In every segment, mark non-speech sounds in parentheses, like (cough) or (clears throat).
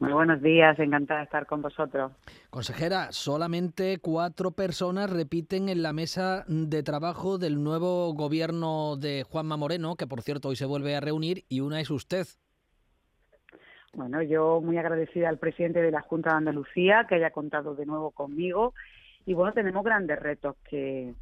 Muy buenos días, encantada de estar con vosotros. Consejera, solamente cuatro personas repiten en la mesa de trabajo del nuevo gobierno de Juanma Moreno, que por cierto hoy se vuelve a reunir, y una es usted. Bueno, yo muy agradecida al presidente de la Junta de Andalucía que haya contado de nuevo conmigo. Y bueno, tenemos grandes retos que,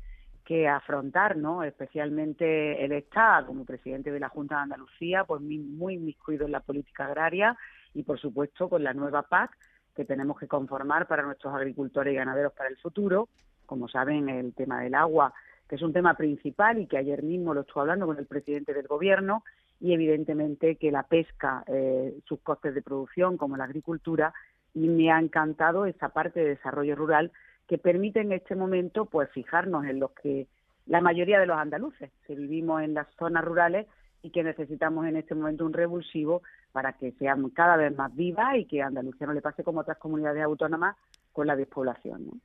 que afrontar, ¿no? Especialmente el Estado, como presidente de la Junta de Andalucía, pues muy, muy inmiscuido en la política agraria y, por supuesto, con la nueva PAC que tenemos que conformar para nuestros agricultores y ganaderos para el futuro. Como saben, el tema del agua, que es un tema principal y que ayer mismo lo estuve hablando con el presidente del Gobierno, y evidentemente que la pesca, eh, sus costes de producción, como la agricultura, y me ha encantado esa parte de desarrollo rural que permite en este momento pues fijarnos en los que la mayoría de los andaluces que vivimos en las zonas rurales y que necesitamos en este momento un revulsivo para que sean cada vez más vivas y que Andalucía no le pase como otras comunidades autónomas con la despoblación.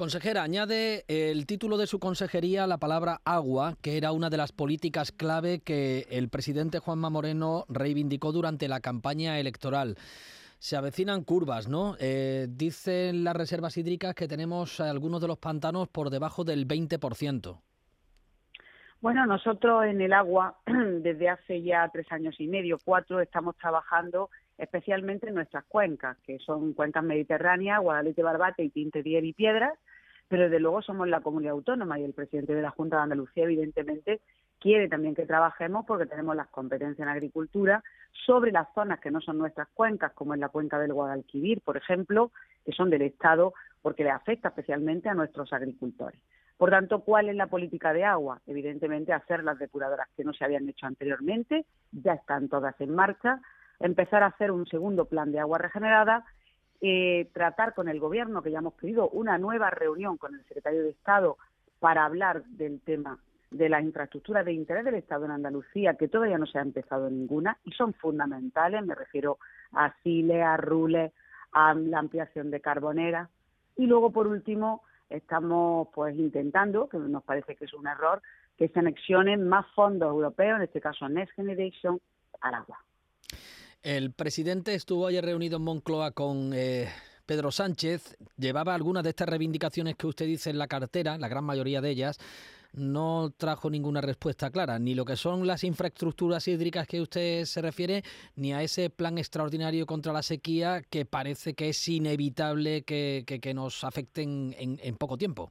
Consejera, añade el título de su consejería la palabra agua, que era una de las políticas clave que el presidente Juanma Moreno reivindicó durante la campaña electoral. Se avecinan curvas, ¿no? Eh, dicen las reservas hídricas que tenemos algunos de los pantanos por debajo del 20%. Bueno, nosotros en el agua, (clears throat) desde hace ya tres años y medio, cuatro, estamos trabajando especialmente en nuestras cuencas, que son cuencas mediterráneas, Guadalete, Barbate y Tinte, Dier y Piedras, pero desde luego somos la comunidad autónoma y el presidente de la Junta de Andalucía, evidentemente, quiere también que trabajemos porque tenemos las competencias en agricultura sobre las zonas que no son nuestras cuencas, como en la cuenca del Guadalquivir, por ejemplo, que son del Estado, porque le afecta especialmente a nuestros agricultores. Por tanto, ¿cuál es la política de agua? Evidentemente, hacer las depuradoras que no se habían hecho anteriormente, ya están todas en marcha, empezar a hacer un segundo plan de agua regenerada, eh, tratar con el Gobierno, que ya hemos pedido una nueva reunión con el secretario de Estado para hablar del tema de las infraestructuras de interés del Estado en Andalucía, que todavía no se ha empezado ninguna y son fundamentales, me refiero a Sile, a Rule, a la ampliación de Carbonera. Y luego, por último, estamos pues intentando, que nos parece que es un error, que se anexionen más fondos europeos, en este caso Next Generation, al agua. El presidente estuvo ayer reunido en Moncloa con eh, Pedro Sánchez. Llevaba algunas de estas reivindicaciones que usted dice en la cartera, la gran mayoría de ellas no trajo ninguna respuesta clara, ni lo que son las infraestructuras hídricas que usted se refiere, ni a ese plan extraordinario contra la sequía que parece que es inevitable que, nos afecten en, poco tiempo.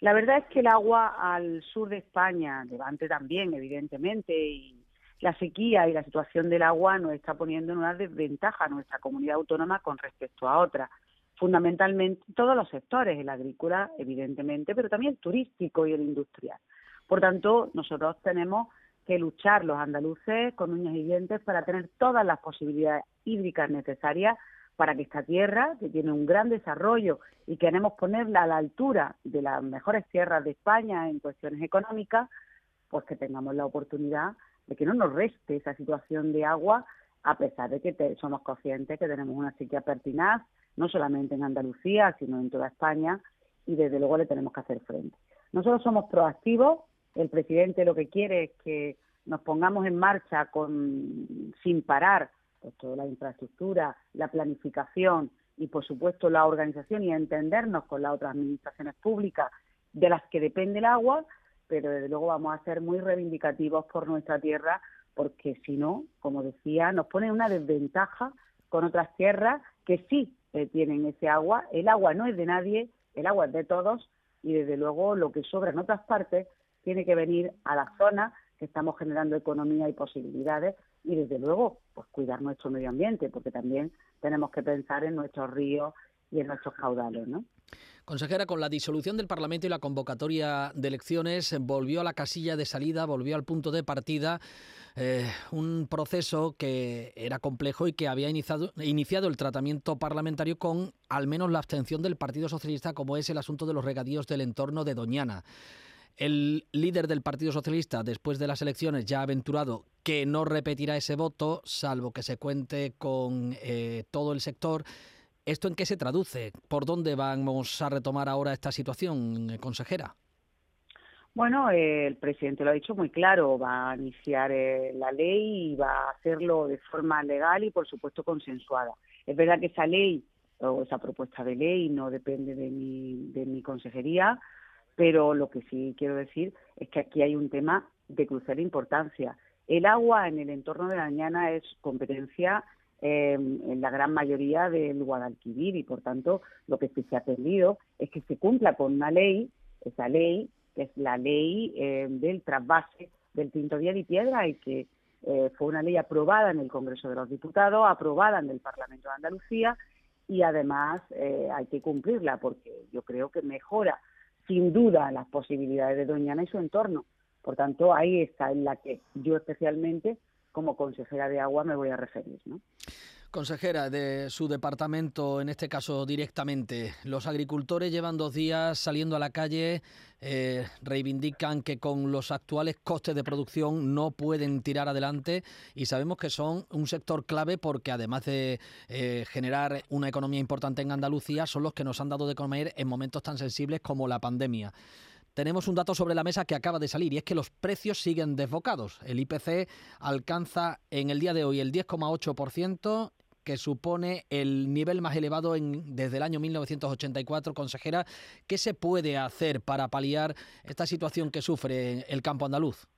La verdad es que el agua al sur de España, Levante también, evidentemente, y la sequía y la situación del agua nos está poniendo en una desventaja a nuestra comunidad autónoma con respecto a otras fundamentalmente todos los sectores, el agrícola, evidentemente, pero también el turístico y el industrial. Por tanto, nosotros tenemos que luchar los andaluces con uñas y dientes para tener todas las posibilidades hídricas necesarias para que esta tierra, que tiene un gran desarrollo y queremos ponerla a la altura de las mejores tierras de España en cuestiones económicas, pues que tengamos la oportunidad de que no nos reste esa situación de agua, a pesar de que somos conscientes que tenemos una sequía pertinaz, no solamente en Andalucía, sino en toda España, y desde luego le tenemos que hacer frente. Nosotros somos proactivos, el presidente lo que quiere es que nos pongamos en marcha con, sin parar pues, toda la infraestructura, la planificación y, por supuesto, la organización y entendernos con las otras administraciones públicas de las que depende el agua, pero desde luego vamos a ser muy reivindicativos por nuestra tierra, porque si no, como decía, nos pone una desventaja con otras tierras que sí eh, tienen ese agua. El agua no es de nadie, el agua es de todos y desde luego lo que sobra en otras partes tiene que venir a la zona que estamos generando economía y posibilidades y desde luego pues cuidar nuestro medio ambiente porque también tenemos que pensar en nuestros ríos y. Consejera, con la disolución del Parlamento y la convocatoria de elecciones, volvió a la casilla de salida, volvió al punto de partida, eh, un proceso que era complejo y que había iniciado, iniciado el tratamiento parlamentario con al menos la abstención del Partido Socialista, como es el asunto de los regadíos del entorno de Doñana. El líder del Partido Socialista, después de las elecciones, ya ha aventurado que no repetirá ese voto, salvo que se cuente con eh, todo el sector. ¿Esto en qué se traduce? ¿Por dónde vamos a retomar ahora esta situación, eh, consejera? Bueno, el presidente lo ha dicho muy claro, va a iniciar eh, la ley y va a hacerlo de forma legal y, por supuesto, consensuada. Es verdad que esa ley o esa propuesta de ley no depende de mi, de mi consejería, pero lo que sí quiero decir es que aquí hay un tema de crucial importancia. El agua en el entorno de la Ñana es competencia em, en la gran mayoría del Guadalquivir y, por tanto, lo que se ha pedido es que se cumpla con una ley, esa ley que es la ley eh, del trasvase del Tinto Día y Piedra y que eh, fue una ley aprobada en el Congreso de los Diputados, aprobada en el Parlamento de Andalucía y además eh, hay que cumplirla porque yo creo que mejora sin duda las posibilidades de Doñana y su entorno. Por tanto, ahí está en la que yo especialmente como consejera de agua me voy a referir. ¿no? Consejera de su departamento, en este caso directamente, los agricultores llevan dos días saliendo a la calle, eh, reivindican que con los actuales costes de producción no pueden tirar adelante y sabemos que son un sector clave porque además de eh, generar una economía importante en Andalucía, son los que nos han dado de comer en momentos tan sensibles como la pandemia tenemos un dato sobre la mesa que acaba de salir y es que los precios siguen desbocados. El IPC alcanza en el día de hoy el 10,8%, que supone el nivel más elevado desde el año 1984. Consejera, ¿qué se puede hacer para paliar esta situación que sufre el campo andaluz?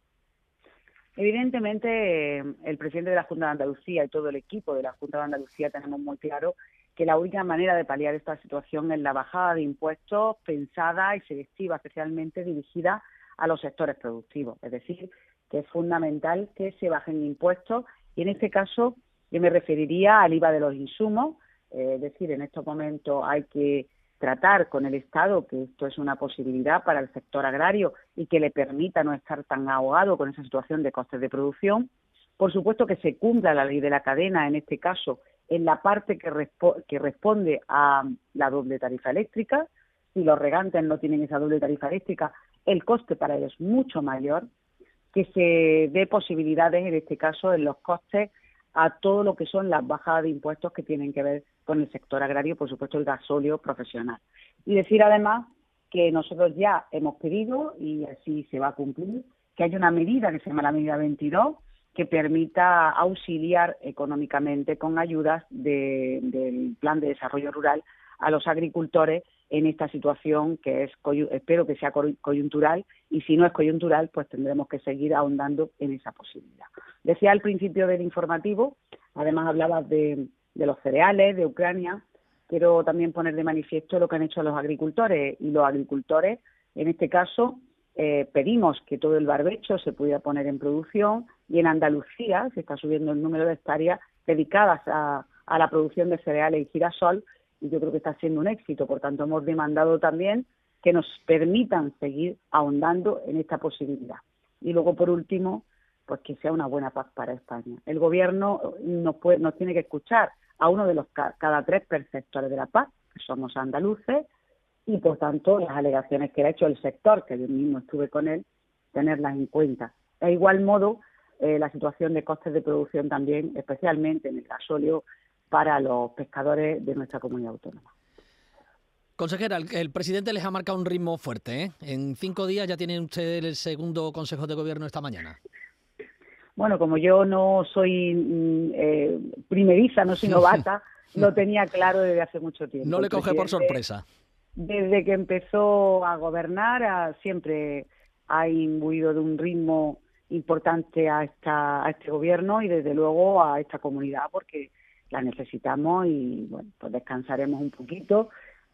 Evidentemente, el presidente de la Junta de Andalucía y todo el equipo de la Junta de Andalucía tenemos muy claro que la única manera de paliar esta situación es la bajada de impuestos pensada y selectiva, especialmente dirigida a los sectores productivos. Es decir, que es fundamental que se bajen impuestos y en este caso yo me referiría al IVA de los insumos, eh, es decir, en estos momentos hay que tratar con el Estado que esto es una posibilidad para el sector agrario y que le permita no estar tan ahogado con esa situación de costes de producción. Por supuesto que se cumpla la ley de la cadena, en este caso, en la parte que, que responde a la doble tarifa eléctrica. Si los regantes no tienen esa doble tarifa eléctrica, el coste para ellos es mucho mayor, que se dé posibilidades, en este caso, en los costes a todo lo que son las bajadas de impuestos que tienen que ver con el sector agrario, por supuesto el gasóleo profesional. Y decir además que nosotros ya hemos pedido, y así se va a cumplir, que hay una medida que se llama la medida 22, que permita auxiliar económicamente con ayudas del Plan de Desarrollo Rural a los agricultores en esta situación que es espero que sea coyuntural y si no es coyuntural pues tendremos que seguir ahondando en esa posibilidad. Decía al principio del informativo, además hablabas de, de los cereales, de Ucrania, quiero también poner de manifiesto lo que han hecho los agricultores y los agricultores en este caso eh, pedimos que todo el barbecho se pudiera poner en producción y en Andalucía se está subiendo el número de hectáreas dedicadas a, la producción de cereales y girasol y yo creo que está siendo un éxito. Por tanto, hemos demandado también que nos permitan seguir ahondando en esta posibilidad. Y luego, por último, pues que sea una buena paz para España. El Gobierno nos, puede, nos tiene que escuchar a uno de los cada tres perceptores de la paz, que somos andaluces, y por tanto las alegaciones que ha hecho el sector, que yo mismo estuve con él, tenerlas en cuenta. De igual modo, eh, la situación de costes de producción también, especialmente en el gasóleo, para los pescadores de nuestra comunidad autónoma. Consejera, el, presidente les ha marcado un ritmo fuerte. ¿eh? En cinco días ya tiene usted el segundo Consejo de Gobierno esta mañana. Bueno, como yo no soy mm, eh, primeriza, no soy (laughs) novata, lo tenía claro desde hace mucho tiempo. No le coge por sorpresa desde que empezó a gobernar siempre ha imbuido de un ritmo importante a, esta, a este gobierno y desde luego a esta comunidad porque la necesitamos y bueno, pues descansaremos un poquito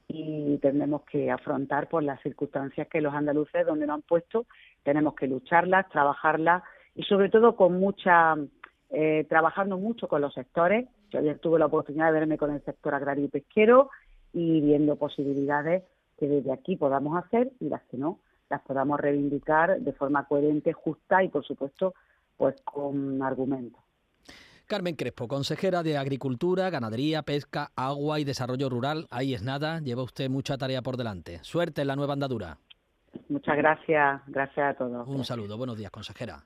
y tendremos que afrontar por las circunstancias que los andaluces donde nos han puesto tenemos que lucharlas, trabajarlas y sobre todo con mucha eh, trabajando mucho con los sectores. Yo ayer tuve la oportunidad de verme con el sector agrario y pesquero y viendo posibilidades que desde aquí podamos hacer y las que no las podamos reivindicar de forma coherente, justa y por supuesto pues con argumentos. Carmen Crespo, consejera de Agricultura, Ganadería, Pesca, Agua y Desarrollo Rural. Ahí es nada, lleva usted mucha tarea por delante. Suerte en la nueva andadura. Muchas gracias, gracias a todos. Un saludo, buenos días, consejera.